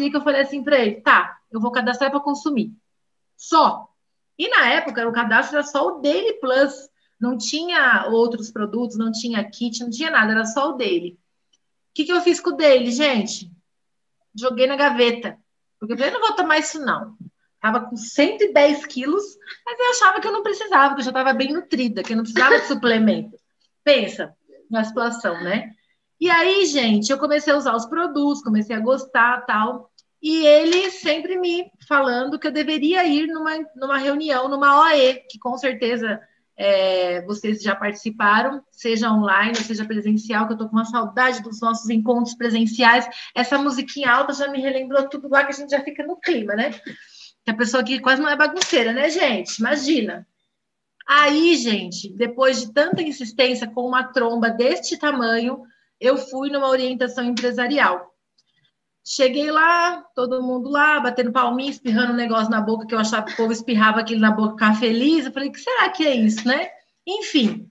assim que eu falei assim para ele: tá, eu vou cadastrar para consumir. Só. E na época, o cadastro era só o Daily Plus. Não tinha outros produtos, não tinha kit, não tinha nada, era só o dele. O que, que eu fiz com o dele, gente? Joguei na gaveta. Porque eu falei, não vou tomar isso, não. Tava com 110 quilos, mas eu achava que eu não precisava, que eu já estava bem nutrida, que eu não precisava de suplemento. Pensa na situação, né? E aí, gente, eu comecei a usar os produtos, comecei a gostar tal. E ele sempre me falando que eu deveria ir numa, numa reunião, numa OE, que com certeza é, vocês já participaram, seja online seja presencial, que eu estou com uma saudade dos nossos encontros presenciais. Essa musiquinha alta já me relembrou tudo lá que a gente já fica no clima, né? Que a pessoa aqui quase não é bagunceira, né, gente? Imagina. Aí, gente, depois de tanta insistência com uma tromba deste tamanho, eu fui numa orientação empresarial. Cheguei lá, todo mundo lá, batendo palminha, espirrando um negócio na boca, que eu achava que o povo espirrava aquilo na boca, ficava feliz. Eu falei, que será que é isso, né? Enfim,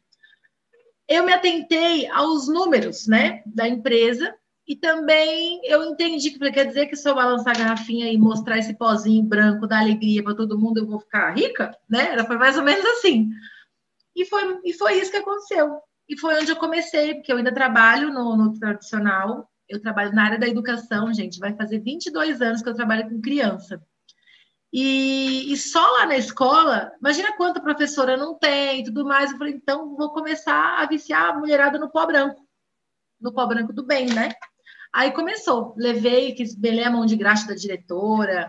eu me atentei aos números, né, da empresa e também eu entendi que quer dizer que se eu balançar a garrafinha e mostrar esse pozinho branco da alegria para todo mundo, eu vou ficar rica, né? Era mais ou menos assim. E foi, e foi isso que aconteceu. E foi onde eu comecei, porque eu ainda trabalho no, no tradicional, eu trabalho na área da educação, gente, vai fazer 22 anos que eu trabalho com criança. E, e, só lá na escola, imagina quanta professora não tem e tudo mais. Eu falei, então vou começar a viciar a mulherada no pó branco, no pó branco do bem, né? Aí começou, levei, quis belei a mão de graxa da diretora.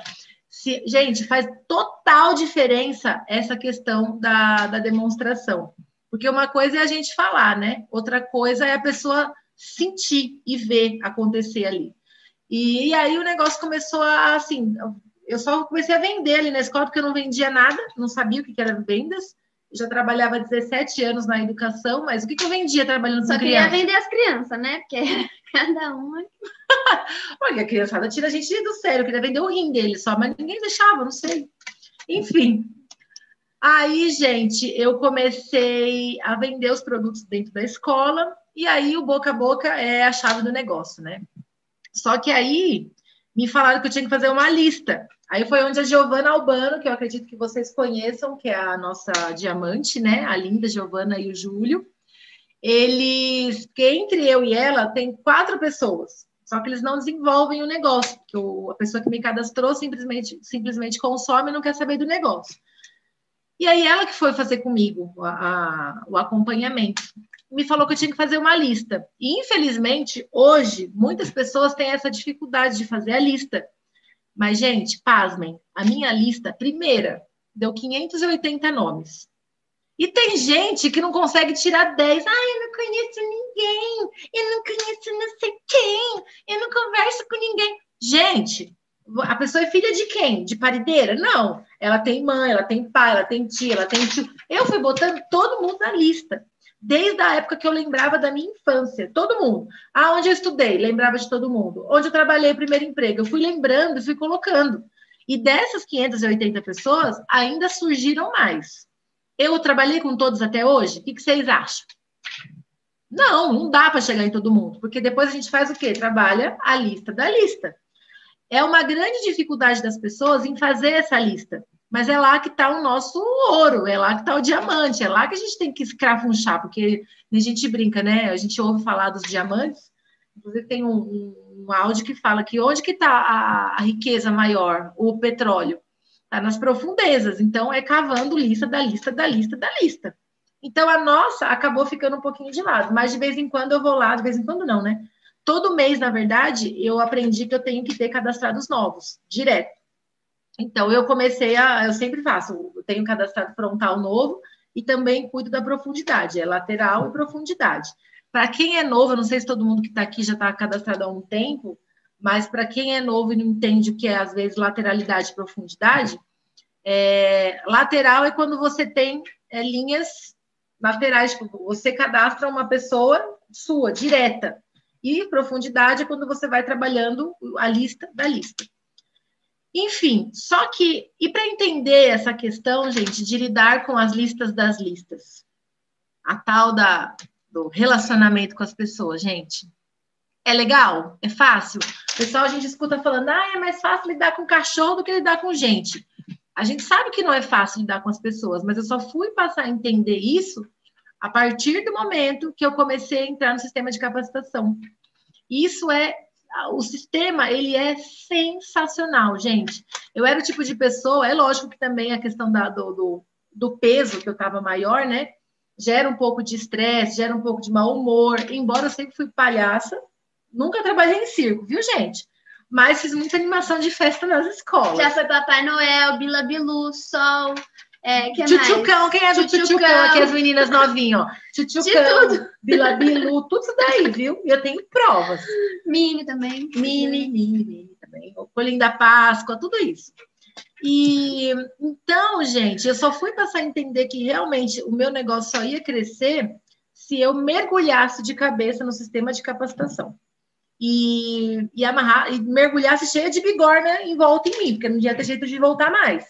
Se, gente, faz total diferença essa questão da, da demonstração. Porque uma coisa é a gente falar, né? Outra coisa é a pessoa sentir e ver acontecer ali. E, e, aí o negócio começou a, assim, eu só comecei a vender ali na escola, porque eu não vendia nada, não sabia o que eram vendas. Eu já trabalhava 17 anos na educação, mas o que, que eu vendia trabalhando só com criança? Só queria vender as crianças, né? Porque cada uma... Olha, a criançada tira a gente do sério, eu queria vender o rim dele só, mas ninguém deixava, não sei. Enfim, Aí, gente, eu comecei a vender os produtos dentro da escola e aí o boca a boca é a chave do negócio, né? Só que aí me falaram que eu tinha que fazer uma lista. Aí foi onde a Giovana Albano, que eu acredito que vocês conheçam, que é a nossa diamante, né? A linda Giovana e o Júlio. Eles, que entre eu e ela, tem quatro pessoas. Só que eles não desenvolvem o negócio, porque a pessoa que me cadastrou simplesmente, simplesmente consome e não quer saber do negócio. E aí ela que foi fazer comigo a, a, o acompanhamento me falou que eu tinha que fazer uma lista. E, infelizmente, hoje, muitas pessoas têm essa dificuldade de fazer a lista. Mas, gente, pasmem, a minha lista, primeira, deu 580 nomes. E tem gente que não consegue tirar 10. Ah, eu não conheço ninguém, eu não conheço não sei quem, eu não converso com ninguém. Gente, a pessoa é filha de quem? De parideira? Não. Ela tem mãe, ela tem pai, ela tem tia, ela tem tio. Eu fui botando todo mundo na lista desde a época que eu lembrava da minha infância, todo mundo. Aonde eu estudei, lembrava de todo mundo. Onde eu trabalhei, primeiro emprego, eu fui lembrando e fui colocando. E dessas 580 pessoas, ainda surgiram mais. Eu trabalhei com todos até hoje? O que, vocês acham? Não, não dá para chegar em todo mundo, porque depois a gente faz o quê? Trabalha a lista da lista. É uma grande dificuldade das pessoas em fazer essa lista. Mas é lá que está o nosso ouro, é lá que está o diamante, é lá que a gente tem que escrafunchar, porque a gente brinca, né? A gente ouve falar dos diamantes, inclusive tem um, um, um áudio que fala que onde que está a, a, riqueza maior, o petróleo? Está nas profundezas, então é cavando lista da lista da lista da lista. Então a nossa acabou ficando um pouquinho de lado, mas de vez em quando eu vou lá, de vez em quando não, né? Todo mês, na verdade, eu aprendi que eu tenho que ter cadastrados novos, direto. Então, eu comecei a. Eu sempre faço, eu tenho cadastrado frontal novo e também cuido da profundidade, é lateral e profundidade. Para quem é novo, eu não sei se todo mundo que está aqui já está cadastrado há um tempo, mas para quem é novo e não entende o que é, às vezes, lateralidade e profundidade, é, lateral é quando você tem é, linhas laterais, tipo, você cadastra uma pessoa sua, direta. E profundidade é quando você vai trabalhando a lista da lista. Enfim, só que, e para entender essa questão, gente, de lidar com as listas das listas, a tal da, do relacionamento com as pessoas, gente, é legal? É fácil? Pessoal, a gente escuta falando, ah, é mais fácil lidar com cachorro do que lidar com gente. A gente sabe que não é fácil lidar com as pessoas, mas eu só fui passar a entender isso a partir do momento que eu comecei a entrar no sistema de capacitação. Isso é o sistema, ele é sensacional, gente. Eu era o tipo de pessoa, é lógico que também a questão da, do, do, do peso que eu estava maior, né? Gera um pouco de estresse, gera um pouco de mau humor. Embora eu sempre fui palhaça, nunca trabalhei em circo, viu, gente? Mas fiz muita animação de festa nas escolas. Já foi Papai Noel, Bila Bilu, Sol, é, que Tchutchucão, quem é do Tchutchucão? Aqui as meninas novinhas, ó. Tchutchucão, Bila Bilu, tudo isso daí, viu? E eu tenho provas. Mini também. Mini, mini, mini também. O Colinho da Páscoa, tudo isso. E então, gente, eu só fui passar a entender que realmente o meu negócio só ia crescer se eu mergulhasse de cabeça no sistema de capacitação. E, e amarrar, e mergulhasse cheia de bigorna em volta em mim, porque não ia ter jeito de voltar mais.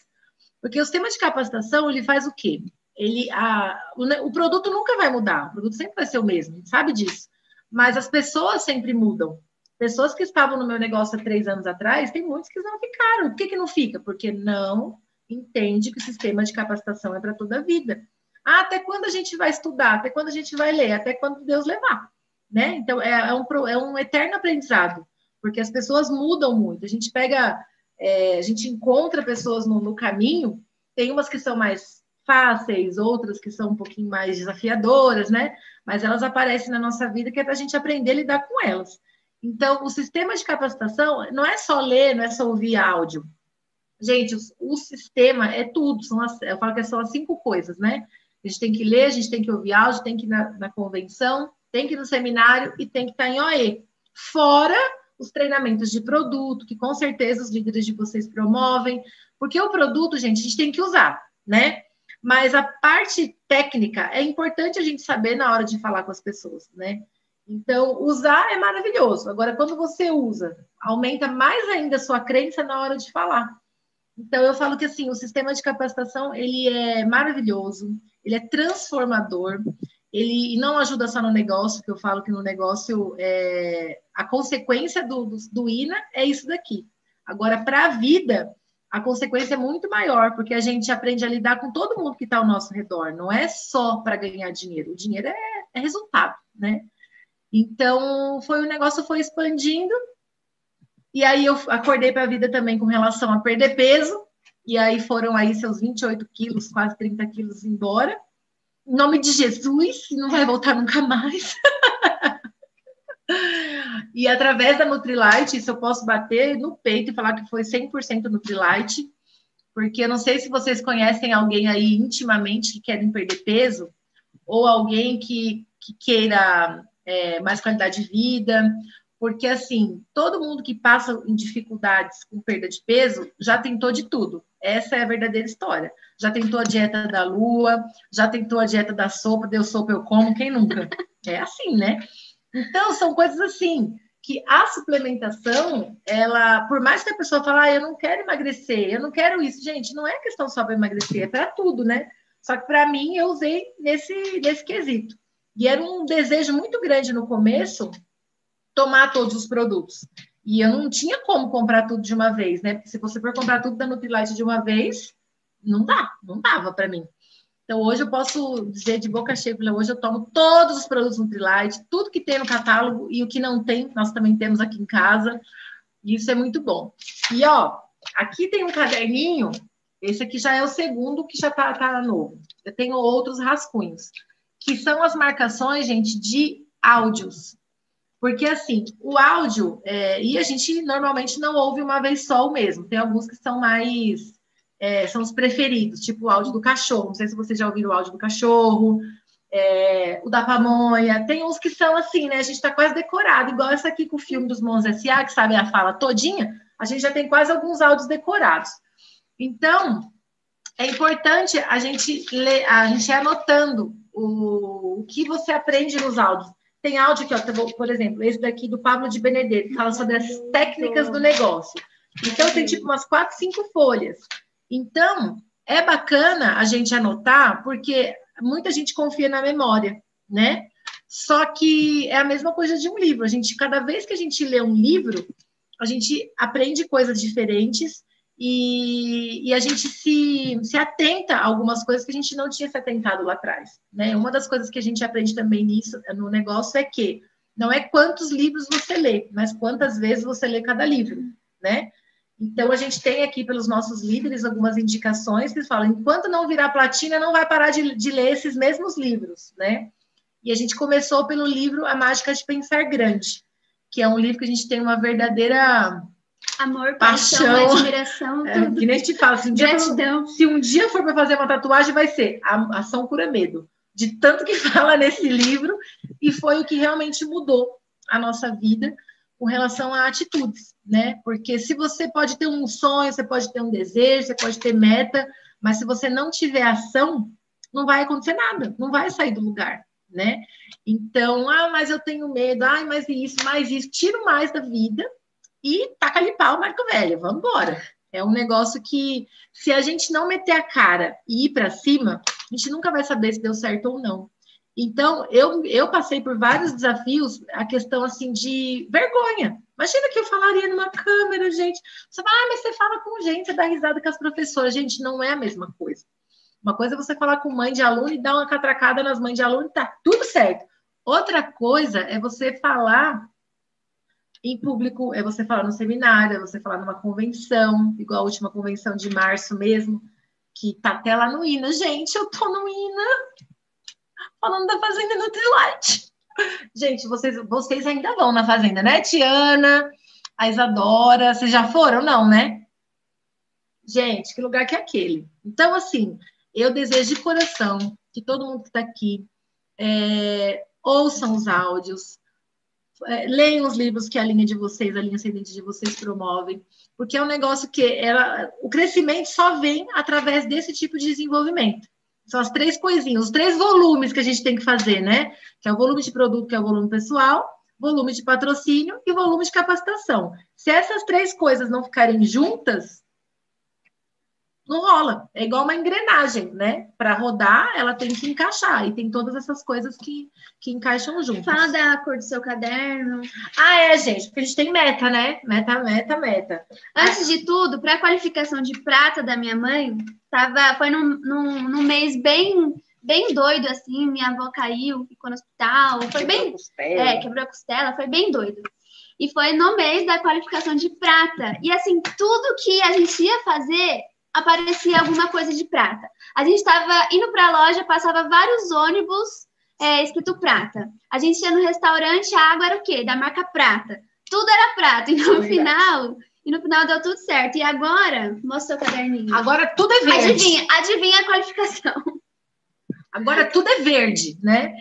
Porque o sistema de capacitação, ele faz o quê? Ele, a, o, o produto nunca vai mudar, o produto sempre vai ser o mesmo, sabe disso. Mas as pessoas sempre mudam. Pessoas que estavam no meu negócio há três anos atrás, tem muitos que não ficaram. Por que, que não fica? Porque não entende que o sistema de capacitação é para toda a vida. Ah, até quando a gente vai estudar? Até quando a gente vai ler? Até quando Deus levar? Né? Então, é, é, um, é um eterno aprendizado, porque as pessoas mudam muito. A gente pega, é, a gente encontra pessoas no, no caminho, tem umas que são mais fáceis, outras que são um pouquinho mais desafiadoras, né? Mas elas aparecem na nossa vida que é para a gente aprender a lidar com elas. Então, o sistema de capacitação não é só ler, não é só ouvir áudio. Gente, o, o sistema é tudo. São as, eu falo que são as cinco coisas, né? A gente tem que ler, a gente tem que ouvir áudio, tem que ir na, na convenção, tem que ir no seminário e tem que estar em OE. Fora os treinamentos de produto, que com certeza os líderes de vocês promovem, porque o produto, gente, a gente tem que usar, né? Mas a parte técnica é importante a gente saber na hora de falar com as pessoas, né? Então, usar é maravilhoso. Agora, quando você usa, aumenta mais ainda a sua crença na hora de falar. Então, eu falo que assim, o sistema de capacitação ele é maravilhoso, ele é transformador, ele não ajuda só no negócio, que eu falo que no negócio é, a consequência do, do, do INA é isso daqui. Agora, para a vida, a consequência é muito maior, porque a gente aprende a lidar com todo mundo que está ao nosso redor, não é só para ganhar dinheiro, o dinheiro é, é resultado, né? Então, foi o negócio foi expandindo. E aí eu acordei para a vida também com relação a perder peso. E aí foram aí seus 28 quilos, quase 30 quilos embora. Em nome de Jesus, não vai voltar nunca mais. e através da Nutrilite, isso eu posso bater no peito e falar que foi 100% Nutrilite, porque eu não sei se vocês conhecem alguém aí intimamente que querem perder peso, ou alguém que, que queira é, mais qualidade de vida, porque assim, todo mundo que passa em dificuldades com perda de peso já tentou de tudo. Essa é a verdadeira história. Já tentou a dieta da lua, já tentou a dieta da sopa, deu sopa eu como, quem nunca? É assim, né? Então, são coisas assim que a suplementação, ela, por mais que a pessoa fale, ah, eu não quero emagrecer, eu não quero isso, gente, não é questão só para emagrecer, é para tudo, né? Só que para mim eu usei nesse nesse quesito. E era um desejo muito grande no começo tomar todos os produtos. E eu não tinha como comprar tudo de uma vez, né? Porque se você for comprar tudo da Nutrilite de uma vez, não dá, não dava para mim. Então hoje eu posso dizer de boca cheia, hoje eu tomo todos os produtos Nutrilite, tudo que tem no catálogo e o que não tem, nós também temos aqui em casa. E isso é muito bom. E ó, aqui tem um caderninho, esse aqui já é o segundo que já tá, tá novo. Eu tenho outros rascunhos que são as marcações, gente, de áudios. Porque, assim, o áudio, é, e a gente normalmente não ouve uma vez só o mesmo. Tem alguns que são mais, é, são os preferidos, tipo o áudio do cachorro. Não sei se vocês já ouviram o áudio do cachorro, é, o da pamonha. Tem uns que são assim, né? A gente está quase decorado, igual essa aqui com o filme dos Mons S.A., que sabe a fala todinha. A gente já tem quase alguns áudios decorados. Então, é importante a gente ler, a gente ir anotando o, o que você aprende nos áudios. Tem áudio aqui, ó, por exemplo, esse daqui do Pablo de Benedetto, fala sobre as técnicas do negócio. Então, tem tipo umas quatro, cinco folhas. Então, é bacana a gente anotar, porque muita gente confia na memória, né? Só que é a mesma coisa de um livro. A gente, cada vez que a gente lê um livro, a gente aprende coisas diferentes e, e, a gente se, se atenta a algumas coisas que a gente não tinha se atentado lá atrás. Né? Uma das coisas que a gente aprende também nisso, no negócio, é que não é quantos livros você lê, mas quantas vezes você lê cada livro, né? Então, a gente tem aqui pelos nossos líderes algumas indicações que falam: enquanto não virar platina, não vai parar de, de ler esses mesmos livros, né? E a gente começou pelo livro A Mágica de Pensar Grande, que é um livro que a gente tem uma verdadeira amor, paixão, admiração, é, tudo. Que nem te fala, se um, dia for, se um dia for para fazer uma tatuagem, vai ser a ação cura medo. De tanto que fala nesse livro, e foi o que realmente mudou a nossa vida com relação a atitudes, né? Porque se você pode ter um sonho, você pode ter um desejo, você pode ter meta, mas se você não tiver ação, não vai acontecer nada, não vai sair do lugar, né? Então, ah, mas eu tenho medo, ai, mas isso, mais isso, tiro mais da vida e taca-lhe pau, Marco Velho, vamos embora. É um negócio que, se a gente não meter a cara e ir para cima, a gente nunca vai saber se deu certo ou não. Então, eu, eu passei por vários desafios, a questão assim de vergonha. Imagina que eu falaria numa câmera, gente. Você fala, ah, mas você fala com gente, você dá risada com as professoras. Gente, não é a mesma coisa. Uma coisa é você falar com mãe de aluno e dar uma catracada nas mães de aluno e tá tudo certo. Outra coisa é você falar em público, é você falar no seminário, é você falar numa convenção, igual a última convenção de março mesmo, que tá até lá no INA. Gente, eu tô no INA falando da Fazenda Nutrilite. Gente, vocês, vocês ainda vão na Fazenda, né, Tiana? A Isadora, vocês já foram? Não, né? Gente, que lugar que é aquele? Então, assim, eu desejo de coração que todo mundo que está aqui é, ouçam os áudios, é, leiam os livros que a linha de vocês, a linha ascendente de vocês promovem, porque é um negócio que ela, o crescimento só vem através desse tipo de desenvolvimento. São as três coisinhas, os três volumes que a gente tem que fazer, né? Que é o volume de produto, que é o volume pessoal, volume de patrocínio e volume de capacitação. Se essas três coisas não ficarem juntas, não rola. É igual uma engrenagem, né? Para rodar, ela tem que encaixar. E tem todas essas coisas que, que encaixam juntas. Fala da cor do seu caderno. Ah, é, gente, porque a gente tem meta, né? Meta, meta, meta. Antes de tudo, para a qualificação de prata da minha mãe, tava, foi num, num, num mês bem bem doido, assim. Minha avó caiu, ficou no hospital. Foi quebrou bem. É, quebrou a costela, foi bem doido. E foi no mês da qualificação de prata. E assim, tudo que a gente ia fazer aparecia alguma coisa de prata. A gente estava indo para a loja, passava vários ônibus é, escrito prata. A gente ia no restaurante, a água era o quê? Da marca prata. Tudo era prata. E no final, e no final deu tudo certo. E agora, mostra o caderninho. Agora tudo é verde. Adivinha, adivinha a qualificação. Agora tudo é verde, né?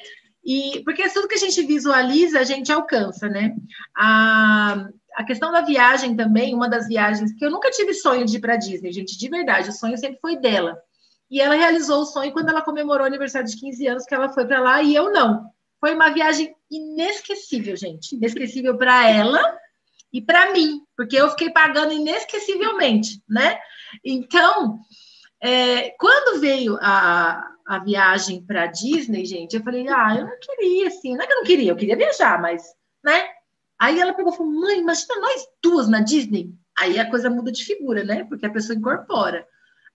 E porque tudo que a gente visualiza, a gente alcança, né? A, a questão da viagem também, uma das viagens, que eu nunca tive sonho de ir para Disney, gente, de verdade, o sonho sempre foi dela. E ela realizou o sonho quando ela comemorou o aniversário de 15 anos, que ela foi para lá e eu não. Foi uma viagem inesquecível, gente. Inesquecível para ela e para mim, porque eu fiquei pagando inesquecivelmente, né? Então, é, quando veio a, a viagem para Disney, gente, eu falei, ah, eu não queria, assim, não é que eu não queria, eu queria viajar, mas, né? Aí ela pegou e falou: mãe, imagina nós duas na Disney. Aí a coisa muda de figura, né? Porque a pessoa incorpora.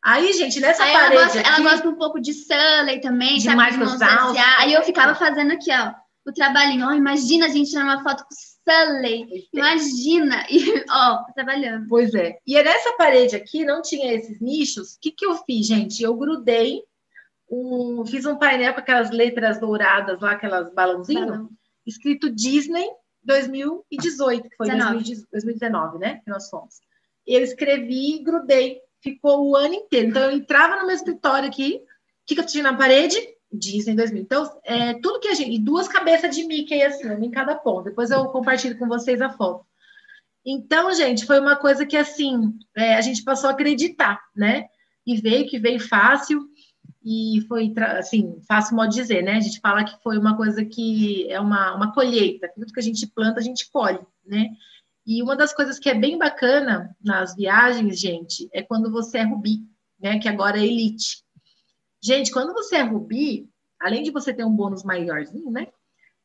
Aí, gente, nessa Aí parede. Ela gosta, aqui, ela gosta um pouco de Sully também, de sabe? Michael Jackson. Aí eu ficava fazendo aqui, ó, o trabalhinho. Ó, imagina a gente tirar uma foto com Sully. Imagina. E, ó, trabalhando. Pois é. E nessa parede aqui não tinha esses nichos. O que, que eu fiz, gente? Eu grudei um. Fiz um painel com aquelas letras douradas lá, aquelas balãozinhos, Balão. escrito Disney 2018, que foi 19. 2019, né? Que nós fomos. Eu escrevi e grudei. Ficou o ano inteiro. Então, eu entrava no meu escritório aqui. O que, que eu tinha na parede? Disney 2000. Então, é, tudo que a gente. E duas cabeças de Mickey, assim, uma em cada ponto. Depois eu compartilho com vocês a foto. Então, gente, foi uma coisa que, assim, é, a gente passou a acreditar, né? E veio que veio fácil e foi, assim, fácil modo dizer, né? A gente fala que foi uma coisa que é uma, uma colheita, tudo que a gente planta, a gente colhe, né? E uma das coisas que é bem bacana nas viagens, gente, é quando você é rubi, né? Que agora é elite. Gente, quando você é rubi, além de você ter um bônus maiorzinho, né?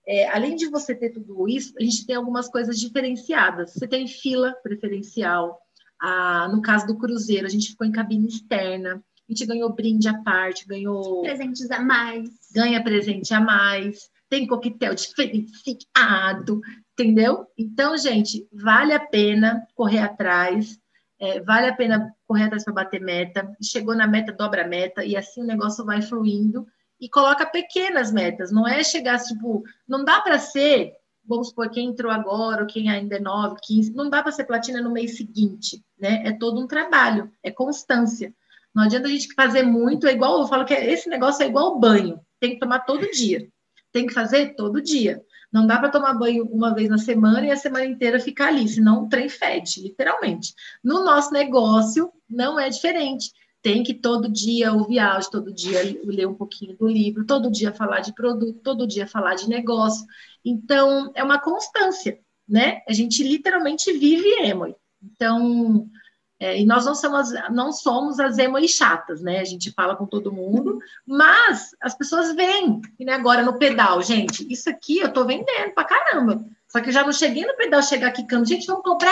é, além de você ter tudo isso, a gente tem algumas coisas diferenciadas. Você tem fila preferencial. Ah, no caso do Cruzeiro, a gente ficou em cabine externa. A gente ganhou brinde à parte, ganhou. Presentes a mais. Ganha presente a mais. Tem coquetel diferenciado, entendeu? Então, gente, vale a pena correr atrás. É, vale a pena correr atrás para bater meta. Chegou na meta, dobra a meta, e assim o negócio vai fluindo e coloca pequenas metas, não é chegar, tipo, não dá para ser, vamos supor, quem entrou agora, ou quem ainda é 9, 15, não dá para ser platina no mês seguinte, né? É todo um trabalho, é constância. Não adianta a gente fazer muito, é igual, eu falo que esse negócio é igual banho, tem que tomar todo dia, tem que fazer todo dia. Não dá para tomar banho uma vez na semana e a semana inteira ficar ali, senão o trem fede, literalmente. No nosso negócio, não é diferente tem que todo dia ouvir áudio, todo dia ler um pouquinho do livro, todo dia falar de produto, todo dia falar de negócio. Então, é uma constância, né? A gente literalmente vive emo. Então, é, e nós não somos, não somos as emo chatas, né? A gente fala com todo mundo, mas as pessoas vêm. E né, agora no pedal, gente, isso aqui eu tô vendendo pra caramba. Só que eu já não cheguei no pedal, chegar quicando, gente, vamos comprar.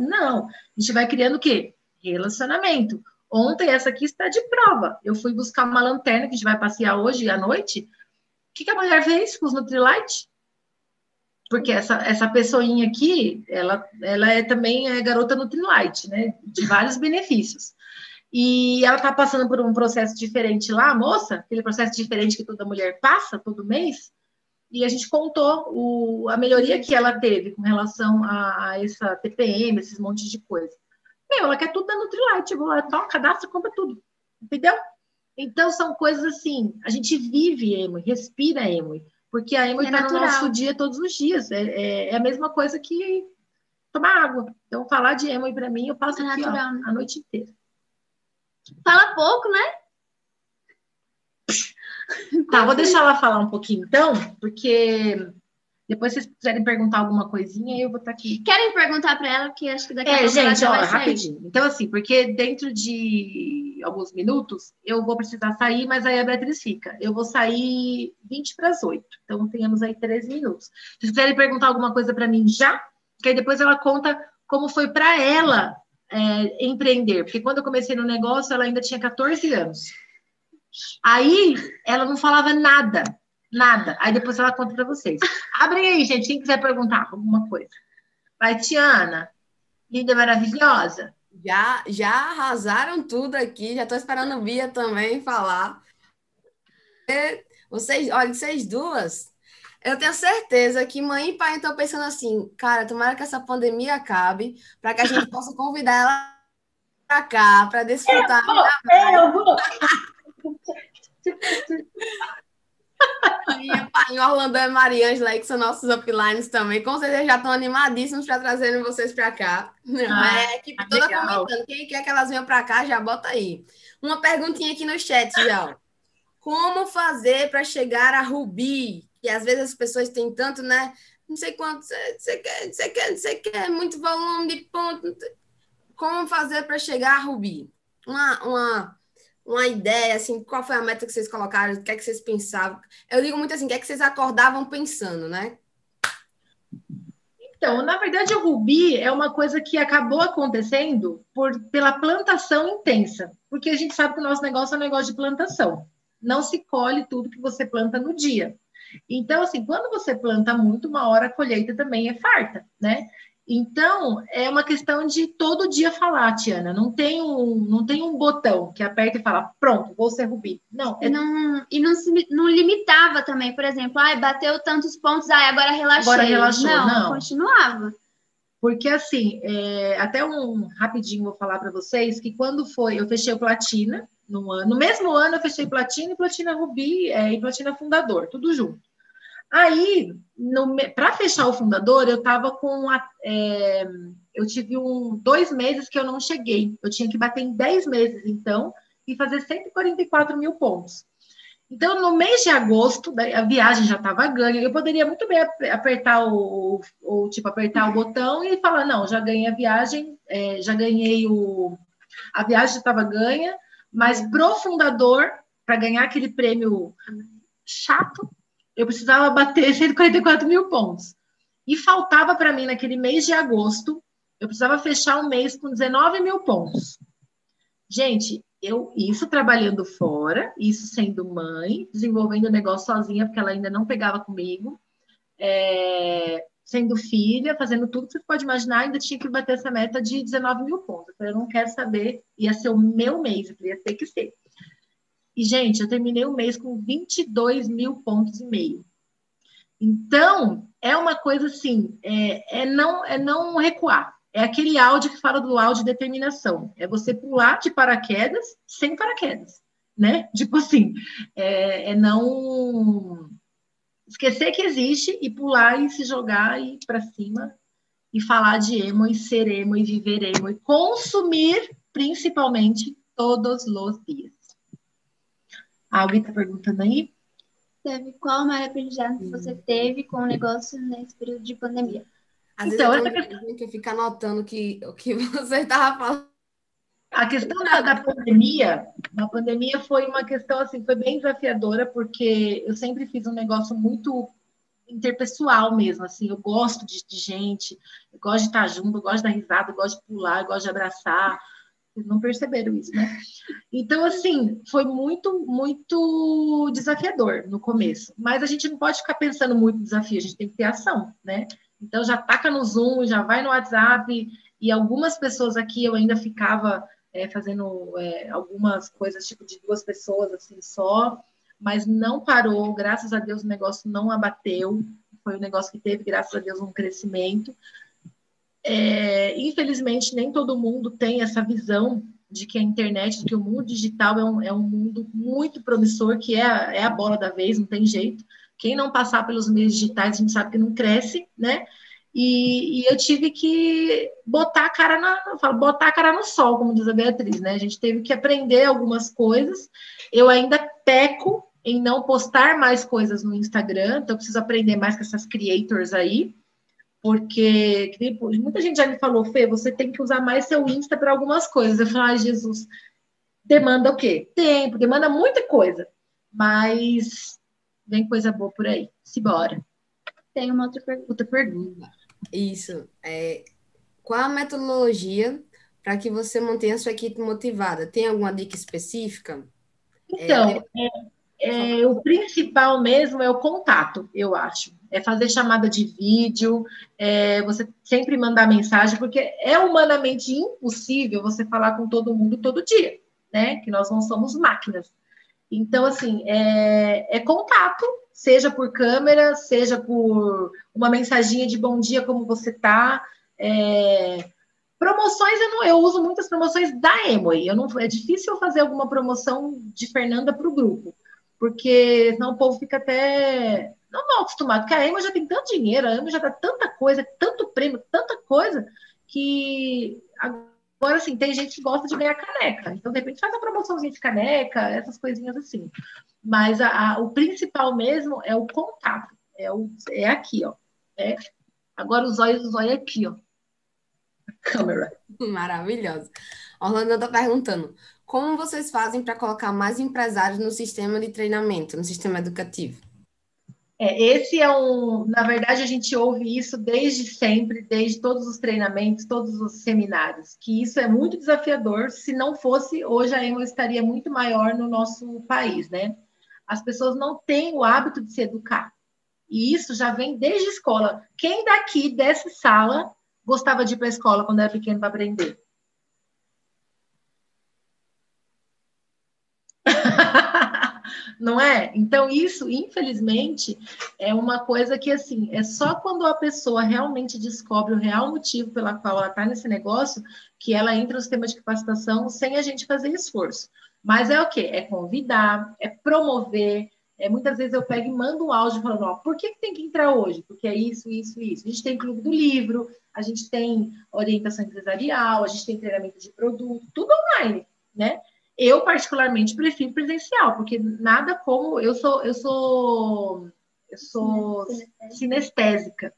Não, a gente vai criando o quê? Relacionamento. Ontem, essa aqui está de prova. Eu fui buscar uma lanterna que a gente vai passear hoje à noite. O que, que a mulher fez com os Nutrilite? Porque essa, essa pessoinha aqui, ela, ela é também é garota Nutrilite, né? De vários benefícios. E ela está passando por um processo diferente lá, moça, aquele processo diferente que toda mulher passa todo mês. E a gente contou o, a melhoria que ela teve com relação a, a essa TPM, esses montes de coisa. Meu, ela quer tudo da Nutrilite. Vou lá, toca, cadastro, compra tudo. Entendeu? Então, são coisas assim. A gente vive emo, respira emo. Porque a emo está é no nosso dia todos os dias. É, é, é, a mesma coisa que tomar água. Então, falar de emo para mim, eu passo aqui natural, ó, né? a noite inteira. Fala pouco, né? Tá, vou deixar ela falar um pouquinho então, porque depois, se vocês quiserem perguntar alguma coisinha, eu vou estar tá aqui. Querem perguntar para ela, porque acho que daqui a pouco. É, gente, ó, rapidinho. Então, assim, porque dentro de alguns minutos eu vou precisar sair, mas aí a Beatriz fica. Eu vou sair 20 para as 8. Então, temos aí 13 minutos. Se vocês quiserem perguntar alguma coisa para mim já, que aí depois ela conta como foi para ela é, empreender. Porque quando eu comecei no negócio, ela ainda tinha 14 anos. Aí ela não falava nada Nada. Aí depois ela conta para vocês. Abrem aí, gente, quem quiser perguntar alguma coisa. Vai, Tiana. Linda, maravilhosa. Já, já arrasaram tudo aqui. Já estou esperando a Bia também falar. Vocês, olha, vocês duas, eu tenho certeza que mãe e pai estão pensando assim, cara, tomara que essa pandemia acabe, para que a gente possa convidar ela para cá, para desfrutar. Eu vou, eu vou. E Orlando e Mariângela aí, que são nossos uplines também, com certeza já estão animadíssimos para trazerem vocês para cá. Ah, é a equipe toda legal. comentando. Quem quer que elas venham para cá, já bota aí. Uma perguntinha aqui no chat, já. Como fazer para chegar a Rubi? Que às vezes as pessoas têm tanto, né? Não sei quanto, você quer, você quer, você quer muito volume de ponto. Como fazer para chegar a Rubi? Uma, uma uma ideia, assim, qual foi a meta que vocês colocaram, o que é que vocês pensavam? Eu digo muito assim, o que é que vocês acordavam pensando, né? Então, na verdade, o Rubi é uma coisa que acabou acontecendo por, pela plantação intensa, porque a gente sabe que o nosso negócio é um negócio de plantação. Não se colhe tudo que você planta no dia. Então, assim, quando você planta muito, uma hora a colheita também é farta, né? Então, é uma questão de todo dia falar, Tiana. Não tem um, não tem um botão que aperta e fala, pronto, vou ser Rubi. Não. É... não e não, se, não limitava também, por exemplo, ai, bateu tantos pontos, ai, agora relaxou. Agora relaxou. Não, não. continuava. Porque, assim, é, até um rapidinho vou falar para vocês que quando foi, eu fechei o Platina, no, ano, no mesmo ano eu fechei Platina e Platina Rubi é, e Platina Fundador, tudo junto. Aí, para fechar o fundador, eu estava com. A, é, eu tive um, dois meses que eu não cheguei. Eu tinha que bater em 10 meses, então, e fazer 144 mil pontos. Então, no mês de agosto, a viagem já estava ganha. Eu poderia muito bem apertar o, o, tipo, apertar o botão e falar, não, já ganhei a viagem, é, já ganhei o. A viagem estava ganha, mas pro fundador, para ganhar aquele prêmio chato, eu precisava bater 144 mil pontos. E faltava para mim, naquele mês de agosto, eu precisava fechar um mês com 19 mil pontos. Gente, eu isso trabalhando fora, isso sendo mãe, desenvolvendo o negócio sozinha, porque ela ainda não pegava comigo, é, sendo filha, fazendo tudo que você pode imaginar, ainda tinha que bater essa meta de 19 mil pontos. Eu não quero saber, ia ser o meu mês, eu falei, ia ter que ser. E, gente, eu terminei o mês com 22 mil pontos e meio. Então, é uma coisa assim, é, é, não, é não recuar. É aquele áudio que fala do áudio de determinação. É você pular de paraquedas sem paraquedas, né? Tipo assim, é, é não esquecer que existe e pular e se jogar e para cima e falar de emo e ser emo e viver emo e consumir principalmente todos os dias. Alguém está perguntando aí? Teve qual o maior aprendizado que você teve com o negócio nesse período de pandemia? Às então, vezes essa questão... que fica anotando que, o que você estava falando. A questão da, da, pandemia, a pandemia foi uma questão assim, foi bem desafiadora, porque eu sempre fiz um negócio muito interpessoal mesmo, assim, eu gosto de, de gente, eu gosto de estar junto, eu gosto de dar risada, eu gosto de pular, eu gosto de abraçar, vocês não perceberam isso, né? Então, assim, foi muito, muito desafiador no começo. Mas a gente não pode ficar pensando muito no desafio, a gente tem que ter ação, né? Então, já taca no Zoom, já vai no WhatsApp. E algumas pessoas aqui eu ainda ficava é, fazendo é, algumas coisas, tipo de duas pessoas, assim, só. Mas não parou, graças a Deus o negócio não abateu. Foi um negócio que teve, graças a Deus, um crescimento. É, infelizmente, nem todo mundo tem essa visão de que a internet, de que o mundo digital é um, é um mundo muito promissor, que é é a bola da vez, não tem jeito. Quem não passar pelos meios digitais, a gente sabe que não cresce, né? E, e, eu tive que botar a cara na, botar a cara no sol, como diz a Beatriz, né? A gente teve que aprender algumas coisas. Eu ainda peco em não postar mais coisas no Instagram, então eu preciso aprender mais com essas creators aí, porque muita gente já me falou, Fê, você tem que usar mais seu Insta para algumas coisas. Eu falo, ai, Jesus, demanda o quê? Tempo, demanda muita coisa, mas vem coisa boa por aí. Simbora. Tem uma outra pergunta. pergunta. Isso. É, qual a metodologia para que você mantenha a sua equipe motivada? Tem alguma dica específica? Então, é, é, é, o principal mesmo é o contato, eu acho é fazer chamada de vídeo, é você sempre mandar mensagem, porque é humanamente impossível você falar com todo mundo todo dia, né? Que nós não somos máquinas. Então, assim, é, é contato, seja por câmera, seja por uma mensaginha de bom dia, como você tá. É, promoções eu não, eu uso muitas promoções da Emoi. Eu não, é difícil eu fazer alguma promoção de Fernanda para o grupo, porque senão o povo fica até não mal acostumado, porque a Emma já tem tanto dinheiro, a Emma já dá tanta coisa, tanto prêmio, tanta coisa, que agora, assim, tem gente que gosta de ganhar caneca. Então, de repente, faz uma promoçãozinha de caneca, essas coisinhas assim. Mas a, a, o principal mesmo é o contato. É, o, é aqui, ó. É, agora os olhos, os olhos aqui, ó. câmera. Maravilhoso. Orlando está perguntando: como vocês fazem para colocar mais empresários no sistema de treinamento, no sistema educativo? É, esse é um, na verdade, a gente ouve isso desde sempre, desde todos os treinamentos, todos os seminários, que isso é muito desafiador. Se não fosse, hoje a EMO estaria muito maior no nosso país, né? As pessoas não têm o hábito de se educar. E isso já vem desde a escola. Quem daqui dessa sala gostava de ir para a escola quando era pequeno para aprender? Não é? Então, isso, infelizmente, é uma coisa que, assim, é só quando a pessoa realmente descobre o real motivo pela qual ela está nesse negócio que ela entra no sistema de capacitação sem a gente fazer esforço. Mas é o quê? É convidar, é promover. É, muitas vezes eu pego e mando um áudio falando, ó, por que, que tem que entrar hoje? Porque é isso, isso, isso. A gente tem clube do livro, a gente tem orientação empresarial, a gente tem treinamento de produto, tudo online, né? Eu, particularmente, prefiro presencial, porque nada como. Eu sou, eu sou, eu sou sinestésica.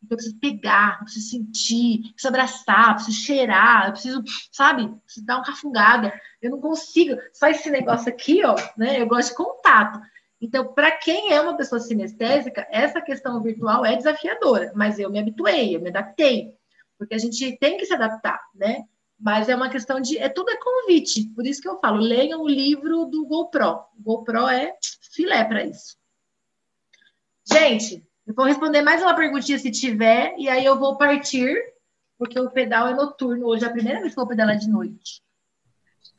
Então, eu preciso pegar, eu preciso sentir, eu preciso abraçar, eu preciso cheirar, eu preciso, sabe, eu preciso dar uma cafungada. Eu não consigo. Só esse negócio aqui, ó, né? Eu gosto de contato. Então, para quem é uma pessoa sinestésica, essa questão virtual é desafiadora, mas eu me habituei, eu me adaptei, porque a gente tem que se adaptar, né? Mas é uma questão de. É tudo é convite. Por isso que eu falo, leiam o livro do GoPro. O GoPro é filé para isso. Gente, eu vou responder mais uma perguntinha se tiver, e aí eu vou partir, porque o pedal é noturno. Hoje é a primeira vez que eu vou pedalar de noite.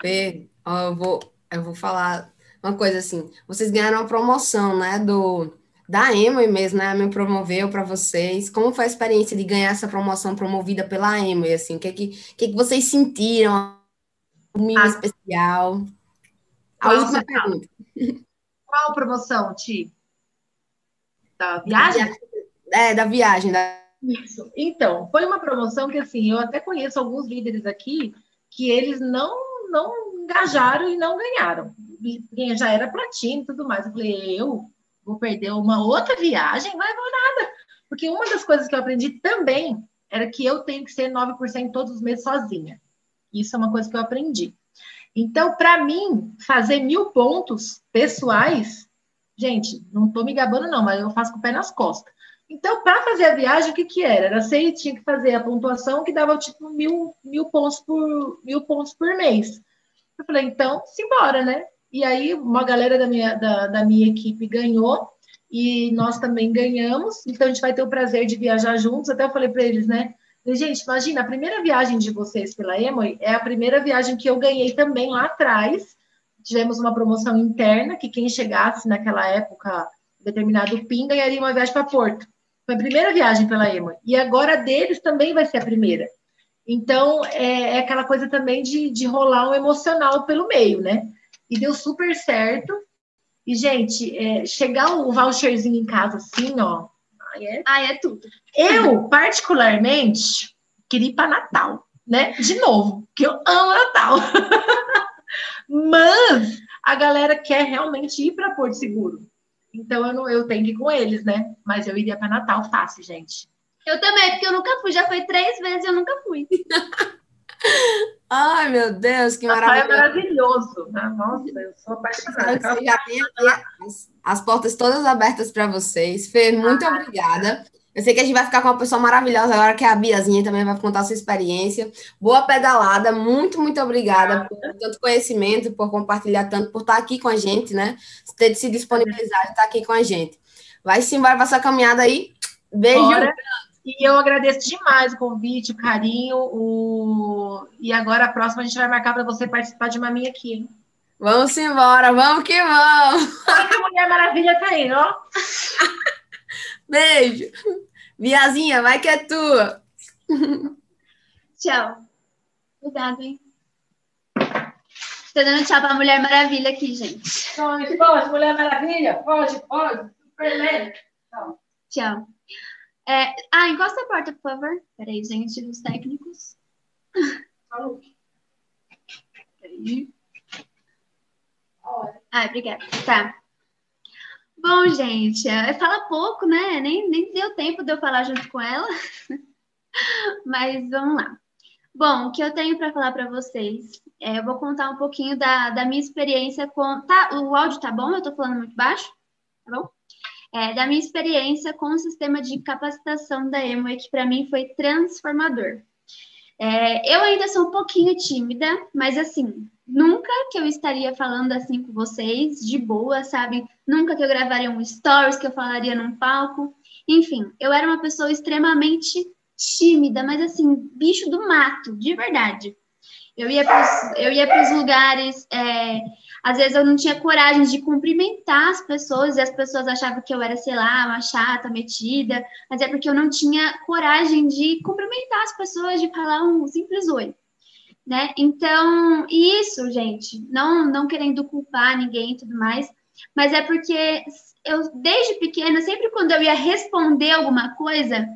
Fê, eu vou, eu vou falar uma coisa assim. Vocês ganharam uma promoção, né? Do da Emo mesmo, né? Me promoveu para vocês. Como foi a experiência de ganhar essa promoção promovida pela Emo? E assim, o que, que, que, que vocês sentiram? Um mimo ah. especial. A Qual última pergunta. Qual promoção, Ti? Da viagem? É, da viagem. Da... Isso. Então, foi uma promoção que, assim, eu até conheço alguns líderes aqui que eles não, não engajaram e não ganharam. Já era platina e tudo mais. Eu falei, eu vou perder uma outra viagem, vai vou nada. Porque uma das coisas que eu aprendi também era que eu tenho que ser 9% todos os meses sozinha. Isso é uma coisa que eu aprendi. Então, para mim, fazer mil pontos pessoais, gente, não estou me gabando, não, mas eu faço com o pé nas costas. Então, para fazer a viagem, o que, que era? Era sei, tinha que fazer a pontuação que dava tipo mil, mil, pontos por, mil pontos por mês. Eu falei, então, simbora, né? E aí uma galera da minha, da, da minha equipe ganhou e nós também ganhamos. Então a gente vai ter o prazer de viajar juntos. Até eu falei para eles, né? Gente, imagina, a primeira viagem de vocês pela Emoy é a primeira viagem que eu ganhei também lá atrás. Tivemos uma promoção interna que quem chegasse naquela época, determinado PIN, ganharia uma viagem para Porto. Foi a primeira viagem pela Emoy. E agora deles também vai ser a primeira. Então, é, é aquela coisa também de, de rolar um emocional pelo meio, né? E deu super certo. E, gente, é, chegar o voucherzinho em casa assim, ó. Aí é, aí é tudo. Eu, particularmente, queria ir para Natal, né? De novo, que eu amo Natal. Mas a galera quer realmente ir para Porto Seguro. Então eu, não, eu tenho que ir com eles, né? Mas eu iria para Natal fácil, gente. Eu também, porque eu nunca fui. Já foi três vezes e eu nunca fui. Ai, meu Deus, que maravilha. É maravilhoso. Né? Nossa, eu sou apaixonada. Você já tem as, as portas todas abertas para vocês. Fê, muito ah, obrigada. Eu sei que a gente vai ficar com uma pessoa maravilhosa agora, que é a Biazinha, também vai contar a sua experiência. Boa pedalada, muito, muito obrigada por tanto conhecimento, por compartilhar tanto, por estar aqui com a gente, né? Ter se disponibilizado, estar aqui com a gente. Vai-se embora para essa caminhada aí. Beijo. Bora. E eu agradeço demais o convite, o carinho. O... E agora a próxima a gente vai marcar para você participar de uma minha aqui, hein? Vamos embora, vamos que vamos! A Mulher Maravilha tá aí, ó. Beijo! Viazinha, vai que é tua! Tchau. Cuidado, hein? Tô dando tchau pra Mulher Maravilha aqui, gente. Pode, pode, Mulher Maravilha, pode, pode. Superman. Tchau. Tchau. É... Ah, encosta a porta, por favor. Peraí, gente, os técnicos. Falou. Peraí. Ah, obrigada. Tá. Bom, gente, é, fala pouco, né? Nem, nem deu tempo de eu falar junto com ela. Mas vamos lá. Bom, o que eu tenho para falar para vocês, é, eu vou contar um pouquinho da, da minha experiência com. Tá, o áudio tá bom? Eu tô falando muito baixo? Tá bom? É, da minha experiência com o sistema de capacitação da Emoi, que para mim foi transformador. É, eu ainda sou um pouquinho tímida, mas assim, nunca que eu estaria falando assim com vocês, de boa, sabe? Nunca que eu gravaria um stories, que eu falaria num palco. Enfim, eu era uma pessoa extremamente tímida, mas assim, bicho do mato, de verdade. Eu ia para os lugares, é, às vezes eu não tinha coragem de cumprimentar as pessoas e as pessoas achavam que eu era, sei lá, uma chata, metida, mas é porque eu não tinha coragem de cumprimentar as pessoas, de falar um simples oi. Né? Então, isso, gente, não, não querendo culpar ninguém e tudo mais, mas é porque eu, desde pequena, sempre quando eu ia responder alguma coisa,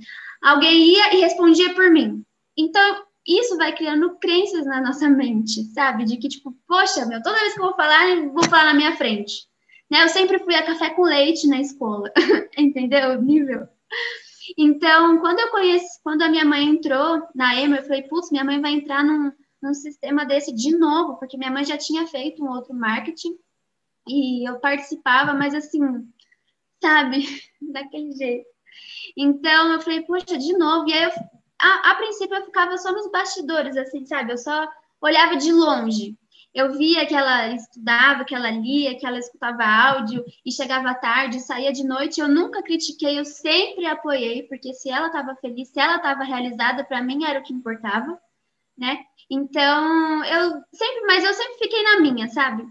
alguém ia e respondia por mim. Então, isso vai criando crenças na nossa mente, sabe? De que, tipo, poxa, meu, toda vez que eu vou falar, vou falar na minha frente. Né? Eu sempre fui a café com leite na escola, entendeu? Nível. Então, quando eu conheci, quando a minha mãe entrou na EMA, eu falei, putz, minha mãe vai entrar num, num sistema desse de novo, porque minha mãe já tinha feito um outro marketing e eu participava, mas assim, sabe, daquele jeito. Então eu falei, poxa, de novo. E aí, eu, a, a princípio, eu ficava só nos bastidores, assim, sabe? Eu só olhava de longe. Eu via que ela estudava, que ela lia, que ela escutava áudio e chegava tarde, saía de noite. Eu nunca critiquei, eu sempre apoiei, porque se ela estava feliz, se ela estava realizada, para mim era o que importava, né? Então, eu sempre, mas eu sempre fiquei na minha, sabe?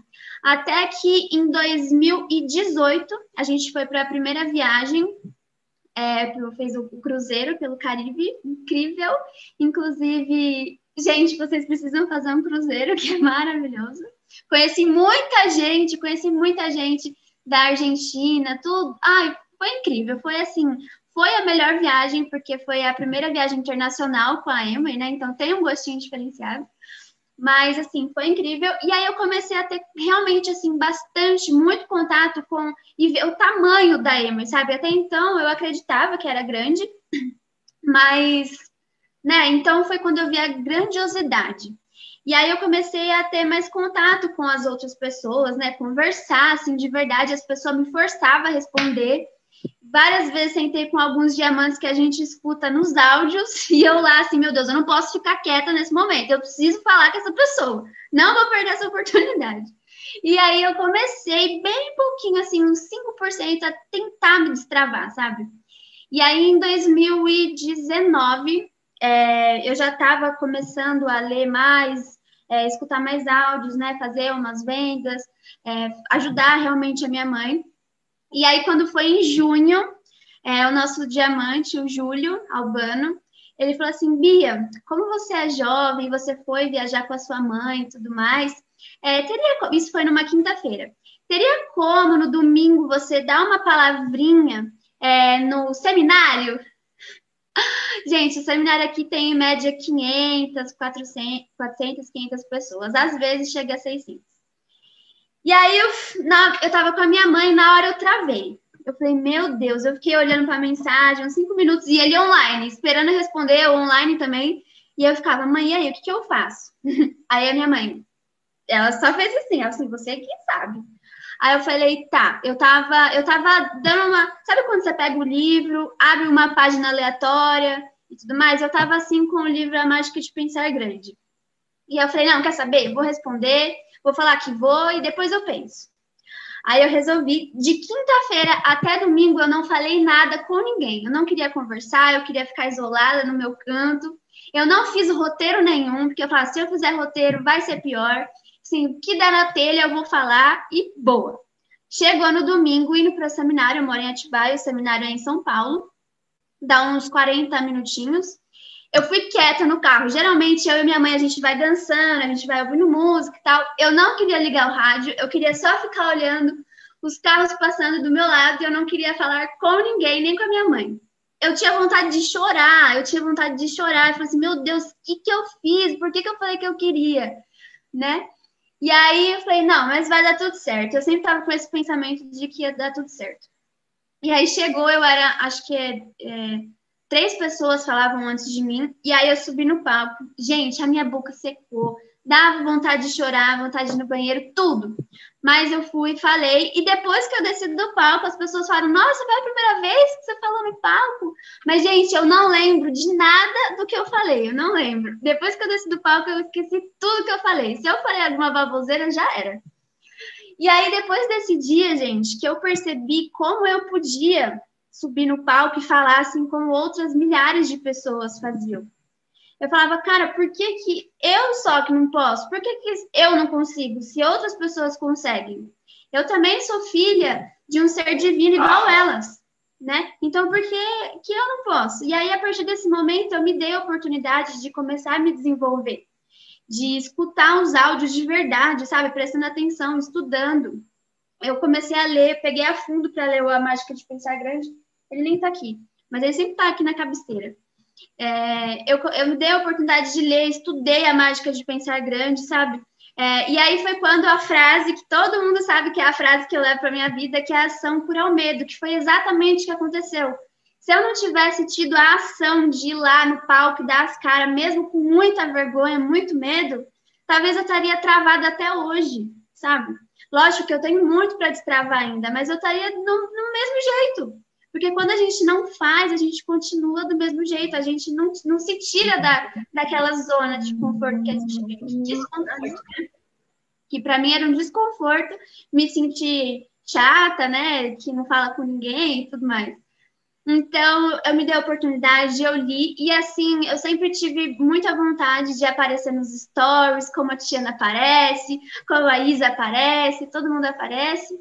Até que em 2018 a gente foi para a primeira viagem, é, fez o cruzeiro pelo Caribe, incrível. Inclusive, gente, vocês precisam fazer um cruzeiro que é maravilhoso. Conheci muita gente, conheci muita gente da Argentina, tudo. Ai, foi incrível, foi assim, foi a melhor viagem, porque foi a primeira viagem internacional com a Emma, né? Então tem um gostinho diferenciado. Mas, assim, foi incrível. E aí eu comecei a ter realmente, assim, bastante, muito contato com... E ver o tamanho da Emma, sabe? Até então eu acreditava que era grande, mas... Né? Então foi quando eu vi a grandiosidade. E aí eu comecei a ter mais contato com as outras pessoas, né? Conversar, assim, de verdade. As pessoas me forçavam a responder. Várias vezes sentei com alguns diamantes que a gente escuta nos áudios e eu lá assim, meu Deus, eu não posso ficar quieta nesse momento, eu preciso falar com essa pessoa, não vou perder essa oportunidade. E aí eu comecei bem pouquinho, assim, uns 5% a tentar me destravar, sabe? E aí em 2019, é, eu já estava começando a ler mais, é, escutar mais áudios, né? Fazer umas vendas, é, ajudar realmente a minha mãe. E aí, quando foi em junho, é, o nosso diamante, o Júlio Albano, ele falou assim: Bia, como você é jovem, você foi viajar com a sua mãe e tudo mais, é, teria, isso foi numa quinta-feira, teria como no domingo você dar uma palavrinha é, no seminário? Gente, o seminário aqui tem em média 500, 400, 400 500 pessoas, às vezes chega a 600. E aí eu, na, eu tava com a minha mãe, na hora eu travei. Eu falei, meu Deus, eu fiquei olhando para a mensagem uns cinco minutos e ele online, esperando eu responder, online também. E eu ficava, mãe, e aí, o que, que eu faço? aí a minha mãe, ela só fez assim, ela assim, você que sabe. Aí eu falei, tá, eu tava, eu tava dando uma. Sabe quando você pega o livro, abre uma página aleatória e tudo mais? Eu tava assim com o livro A Mágica de Pensar Grande. E eu falei, não, quer saber? Vou responder vou falar que vou e depois eu penso. Aí eu resolvi, de quinta-feira até domingo, eu não falei nada com ninguém. Eu não queria conversar, eu queria ficar isolada no meu canto. Eu não fiz roteiro nenhum, porque eu falo, se eu fizer roteiro, vai ser pior. Assim, o que der na telha, eu vou falar e boa. Chegou no domingo, indo para o seminário, eu moro em Atibaia, o seminário é em São Paulo, dá uns 40 minutinhos eu fui quieta no carro. Geralmente eu e minha mãe a gente vai dançando, a gente vai ouvindo música e tal. Eu não queria ligar o rádio, eu queria só ficar olhando os carros passando do meu lado e eu não queria falar com ninguém, nem com a minha mãe. Eu tinha vontade de chorar, eu tinha vontade de chorar. Eu falei assim, meu Deus, o que, que eu fiz? Por que, que eu falei que eu queria? Né? E aí eu falei, não, mas vai dar tudo certo. Eu sempre estava com esse pensamento de que ia dar tudo certo. E aí chegou, eu era, acho que é, é Três pessoas falavam antes de mim, e aí eu subi no palco. Gente, a minha boca secou, dava vontade de chorar, vontade de ir no banheiro, tudo. Mas eu fui, falei, e depois que eu desci do palco, as pessoas falaram: Nossa, foi a primeira vez que você falou no palco? Mas, gente, eu não lembro de nada do que eu falei, eu não lembro. Depois que eu desci do palco, eu esqueci tudo que eu falei. Se eu falei alguma baboseira, já era. E aí, depois desse dia, gente, que eu percebi como eu podia subir no palco e falar assim como outras milhares de pessoas faziam. Eu falava, cara, por que, que eu só que não posso? Por que, que eu não consigo, se outras pessoas conseguem? Eu também sou filha de um ser divino igual elas, né? Então, por que, que eu não posso? E aí, a partir desse momento, eu me dei a oportunidade de começar a me desenvolver, de escutar os áudios de verdade, sabe? Prestando atenção, estudando. Eu comecei a ler, peguei a fundo para ler A Mágica de Pensar Grande, ele nem está aqui, mas ele sempre está aqui na cabeceira. É, eu, eu me dei a oportunidade de ler, estudei a mágica de pensar grande, sabe? É, e aí foi quando a frase que todo mundo sabe que é a frase que eu levo para minha vida, que é a ação cura o medo, que foi exatamente o que aconteceu. Se eu não tivesse tido a ação de ir lá no palco e dar as caras, mesmo com muita vergonha, muito medo, talvez eu estaria travada até hoje, sabe? Lógico que eu tenho muito para destravar ainda, mas eu estaria no, no mesmo jeito. Porque quando a gente não faz, a gente continua do mesmo jeito, a gente não, não se tira da, daquela zona de conforto que a gente de desconforto, né? Que para mim era um desconforto me sentir chata, né? Que não fala com ninguém e tudo mais. Então, eu me dei a oportunidade, eu li, e assim, eu sempre tive muita vontade de aparecer nos stories, como a Tiana aparece, como a Isa aparece, todo mundo aparece.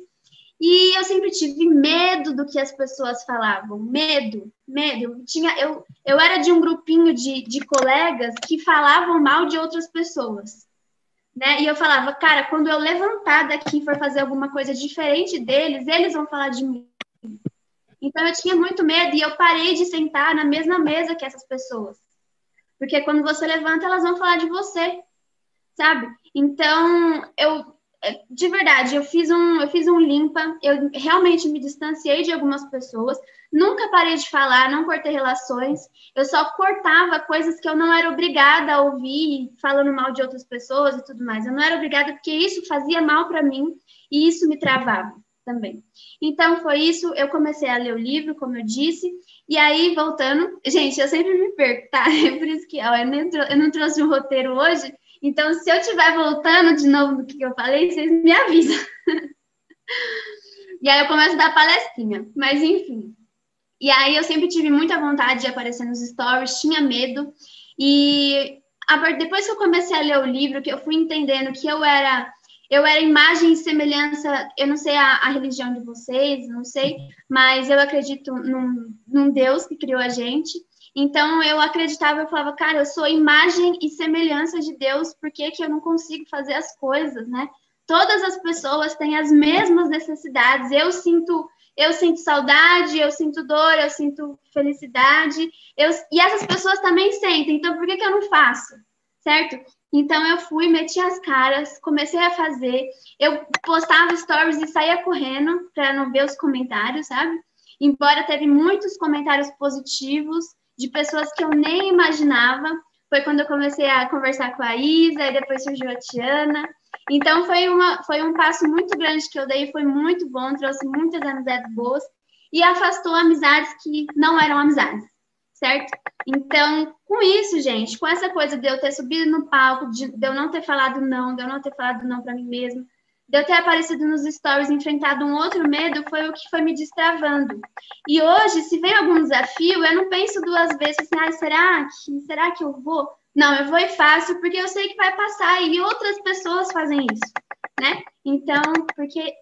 E eu sempre tive medo do que as pessoas falavam, medo, medo. Eu, tinha, eu, eu era de um grupinho de, de colegas que falavam mal de outras pessoas. Né? E eu falava, cara, quando eu levantar daqui e for fazer alguma coisa diferente deles, eles vão falar de mim. Então eu tinha muito medo e eu parei de sentar na mesma mesa que essas pessoas. Porque quando você levanta, elas vão falar de você, sabe? Então, eu de verdade, eu fiz um eu fiz um limpa, eu realmente me distanciei de algumas pessoas, nunca parei de falar, não cortei relações, eu só cortava coisas que eu não era obrigada a ouvir, falando mal de outras pessoas e tudo mais. Eu não era obrigada porque isso fazia mal para mim e isso me travava também. Então foi isso, eu comecei a ler o livro, como eu disse, e aí voltando, gente, eu sempre me perco, tá? É por isso que ó, eu, não, eu não trouxe um roteiro hoje, então se eu estiver voltando de novo no que eu falei, vocês me avisam. e aí eu começo a dar palestrinha, mas enfim. E aí eu sempre tive muita vontade de aparecer nos stories, tinha medo, e depois que eu comecei a ler o livro, que eu fui entendendo que eu era eu era imagem e semelhança, eu não sei a, a, religião de vocês, não sei, mas eu acredito num, num, Deus que criou a gente. Então eu acreditava, eu falava, cara, eu sou imagem e semelhança de Deus, por que, que eu não consigo fazer as coisas, né? Todas as pessoas têm as mesmas necessidades. Eu sinto, eu sinto saudade, eu sinto dor, eu sinto felicidade, eu, e essas pessoas também sentem. Então por que, que eu não faço? Certo? Então eu fui, meti as caras, comecei a fazer. Eu postava stories e saía correndo para não ver os comentários, sabe? Embora teve muitos comentários positivos de pessoas que eu nem imaginava. Foi quando eu comecei a conversar com a Isa, e depois surgiu a Tiana. Então foi, uma, foi um passo muito grande que eu dei, foi muito bom, trouxe muitas amizades boas e afastou amizades que não eram amizades certo? Então, com isso, gente, com essa coisa de eu ter subido no palco, de, de eu não ter falado não, de eu não ter falado não para mim mesma, de eu ter aparecido nos stories, enfrentado um outro medo, foi o que foi me destravando. E hoje, se vem algum desafio, eu não penso duas vezes assim, ah, será que, será que eu vou? Não, eu vou e faço, porque eu sei que vai passar e outras pessoas fazem isso, né? Então, porque eu